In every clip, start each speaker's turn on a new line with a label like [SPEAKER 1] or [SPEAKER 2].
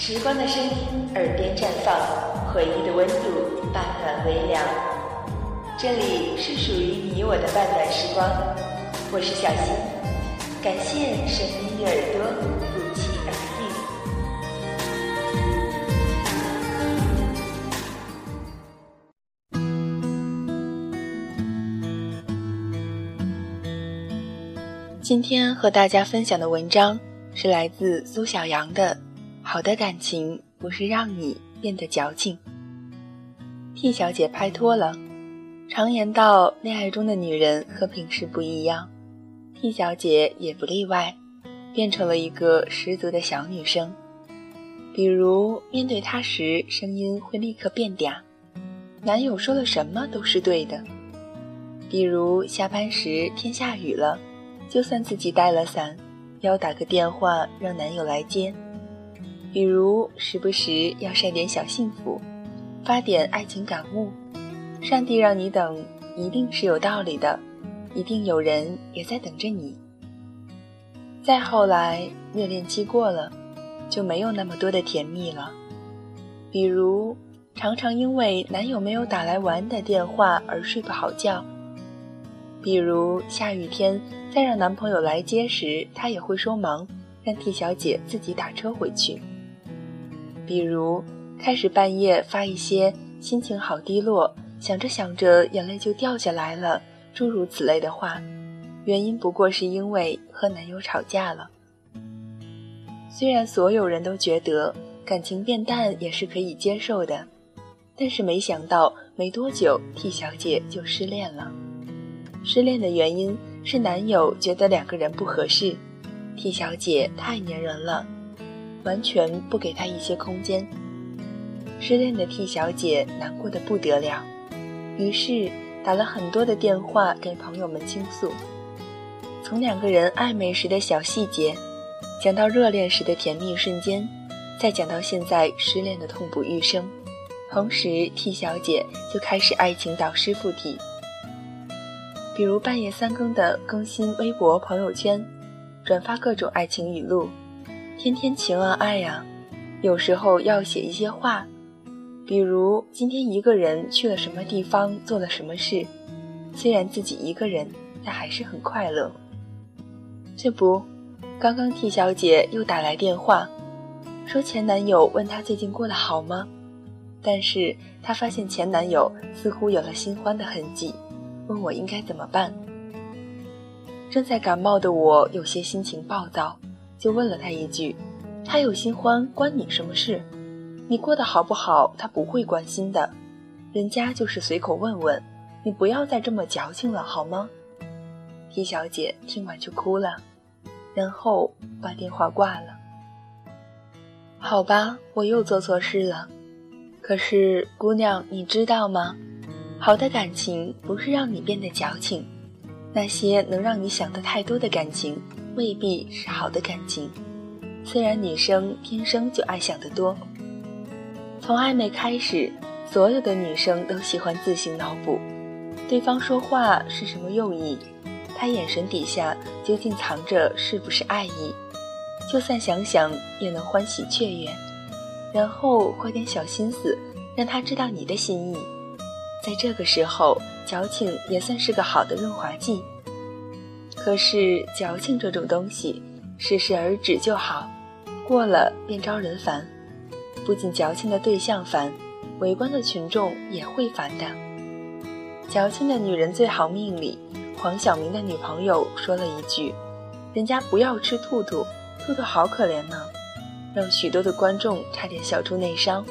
[SPEAKER 1] 时光的声音，耳边绽放；回忆的温度，半暖微凉。这里是属于你我的半暖时光，我是小新，感谢声音与耳朵不期而遇。今天和大家分享的文章是来自苏小阳的。好的感情不是让你变得矫情。T 小姐拍拖了。常言道，恋爱中的女人和平时不一样，T 小姐也不例外，变成了一个十足的小女生。比如面对他时，声音会立刻变嗲，男友说了什么都是对的。比如下班时天下雨了，就算自己带了伞，要打个电话让男友来接。比如，时不时要晒点小幸福，发点爱情感悟。上帝让你等，一定是有道理的，一定有人也在等着你。再后来，热恋期过了，就没有那么多的甜蜜了。比如，常常因为男友没有打来晚的电话而睡不好觉。比如，下雨天再让男朋友来接时，他也会说忙，让 T 小姐自己打车回去。比如，开始半夜发一些心情好低落，想着想着眼泪就掉下来了，诸如此类的话，原因不过是因为和男友吵架了。虽然所有人都觉得感情变淡也是可以接受的，但是没想到没多久，T 小姐就失恋了。失恋的原因是男友觉得两个人不合适，T 小姐太粘人了。完全不给他一些空间。失恋的 T 小姐难过的不得了，于是打了很多的电话给朋友们倾诉。从两个人暧昧时的小细节，讲到热恋时的甜蜜瞬间，再讲到现在失恋的痛不欲生。同时，T 小姐就开始爱情导师附体，比如半夜三更的更新微博、朋友圈，转发各种爱情语录。天天情啊爱呀，有时候要写一些话，比如今天一个人去了什么地方，做了什么事。虽然自己一个人，但还是很快乐。这不，刚刚 T 小姐又打来电话，说前男友问她最近过得好吗？但是她发现前男友似乎有了新欢的痕迹，问我应该怎么办。正在感冒的我有些心情暴躁。就问了他一句：“他有新欢关你什么事？你过得好不好？他不会关心的，人家就是随口问问，你不要再这么矫情了，好吗？”T 小姐听完就哭了，然后把电话挂了。好吧，我又做错事了。可是姑娘，你知道吗？好的感情不是让你变得矫情，那些能让你想的太多的感情。未必是好的感情。虽然女生天生就爱想得多，从暧昧开始，所有的女生都喜欢自行脑补，对方说话是什么用意，他眼神底下究竟藏着是不是爱意，就算想想也能欢喜雀跃。然后花点小心思，让他知道你的心意。在这个时候，矫情也算是个好的润滑剂。可是矫情这种东西，适时而止就好，过了便招人烦。不仅矫情的对象烦，围观的群众也会烦的。矫情的女人最好命里，黄晓明的女朋友说了一句：“人家不要吃兔兔，兔兔好可怜呢。”让许多的观众差点笑出内伤。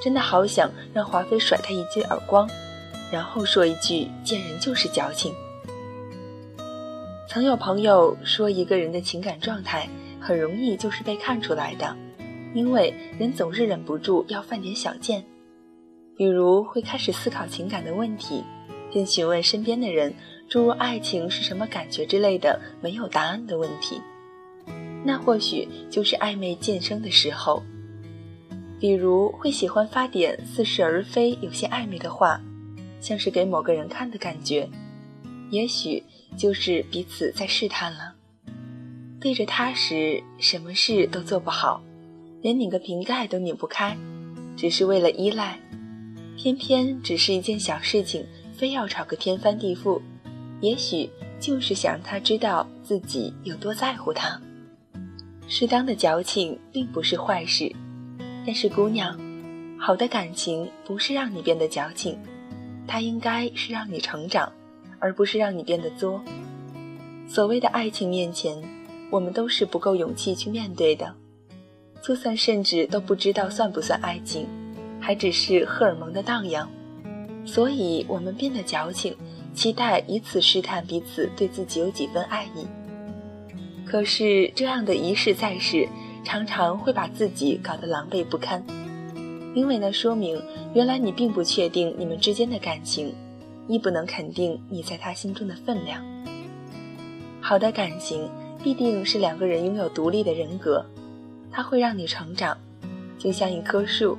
[SPEAKER 1] 真的好想让华妃甩他一记耳光，然后说一句：“见人就是矫情。”曾有朋友说，一个人的情感状态很容易就是被看出来的，因为人总是忍不住要犯点小贱，比如会开始思考情感的问题，并询问身边的人诸如爱情是什么感觉之类的没有答案的问题，那或许就是暧昧渐生的时候。比如会喜欢发点似是而非、有些暧昧的话，像是给某个人看的感觉，也许。就是彼此在试探了。对着他时，什么事都做不好，连拧个瓶盖都拧不开，只是为了依赖，偏偏只是一件小事情，非要吵个天翻地覆，也许就是想让他知道自己有多在乎他。适当的矫情并不是坏事，但是姑娘，好的感情不是让你变得矫情，它应该是让你成长，而不是让你变得作。所谓的爱情面前，我们都是不够勇气去面对的，就算甚至都不知道算不算爱情，还只是荷尔蒙的荡漾，所以我们变得矫情，期待以此试探彼此对自己有几分爱意。可是这样的一试再试，常常会把自己搞得狼狈不堪，因为那说明原来你并不确定你们之间的感情，亦不能肯定你在他心中的分量。好的感情必定是两个人拥有独立的人格，它会让你成长，就像一棵树，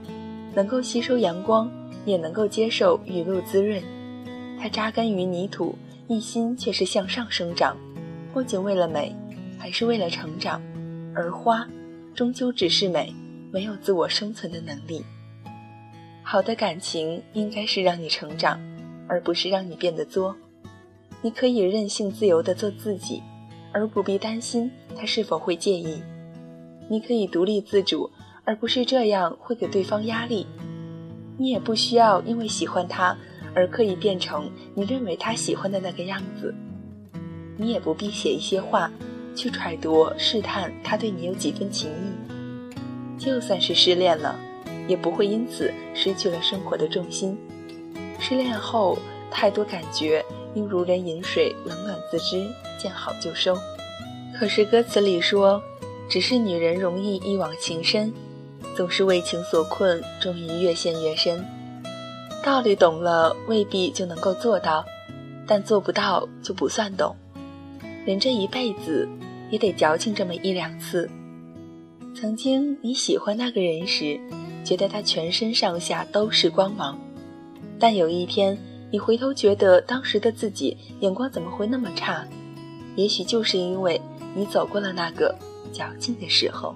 [SPEAKER 1] 能够吸收阳光，也能够接受雨露滋润。它扎根于泥土，一心却是向上生长，不仅为了美。还是为了成长，而花终究只是美，没有自我生存的能力。好的感情应该是让你成长，而不是让你变得作。你可以任性自由地做自己，而不必担心他是否会介意。你可以独立自主，而不是这样会给对方压力。你也不需要因为喜欢他而刻意变成你认为他喜欢的那个样子。你也不必写一些话。去揣度、试探他对你有几分情意，就算是失恋了，也不会因此失去了生活的重心。失恋后，太多感觉应如人饮水，冷暖自知，见好就收。可是歌词里说，只是女人容易一往情深，总是为情所困，终于越陷越深。道理懂了，未必就能够做到，但做不到就不算懂。人这一辈子。也得矫情这么一两次。曾经你喜欢那个人时，觉得他全身上下都是光芒，但有一天你回头觉得当时的自己眼光怎么会那么差？也许就是因为你走过了那个矫情的时候。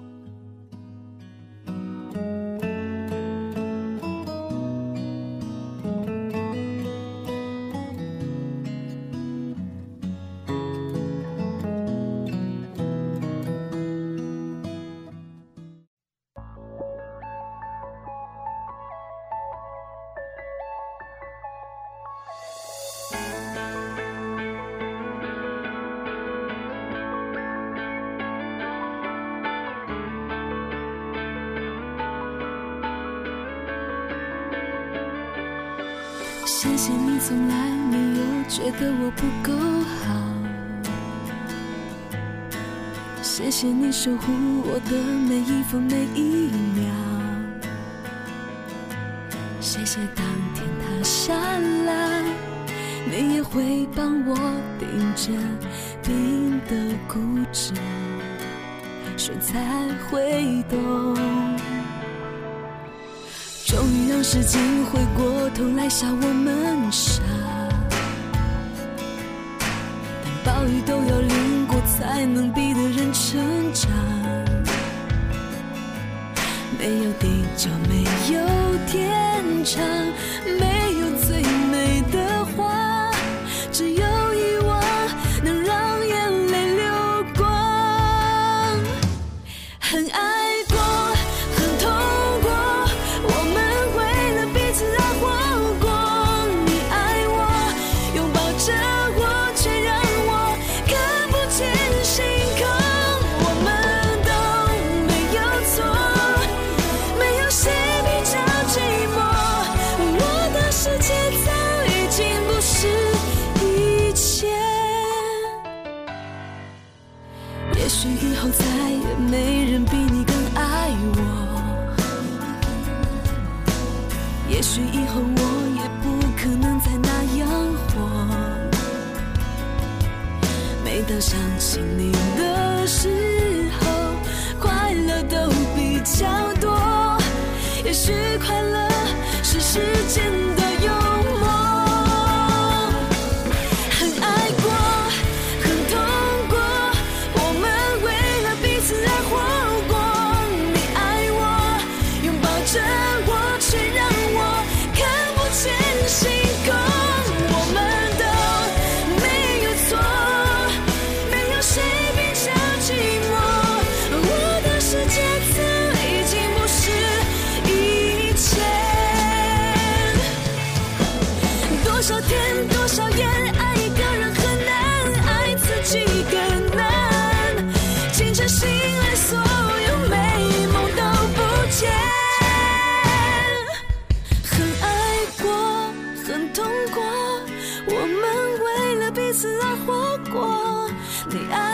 [SPEAKER 2] 谢谢你从来没有觉得我不够好，谢谢你守护我的每一分每一秒，谢谢当天塌下来，你也会帮我顶着冰的固执，说才会懂。终于让时间回过头来笑我们傻，但暴雨都要淋过才能逼得人成长。没有地久，没有天长，没 the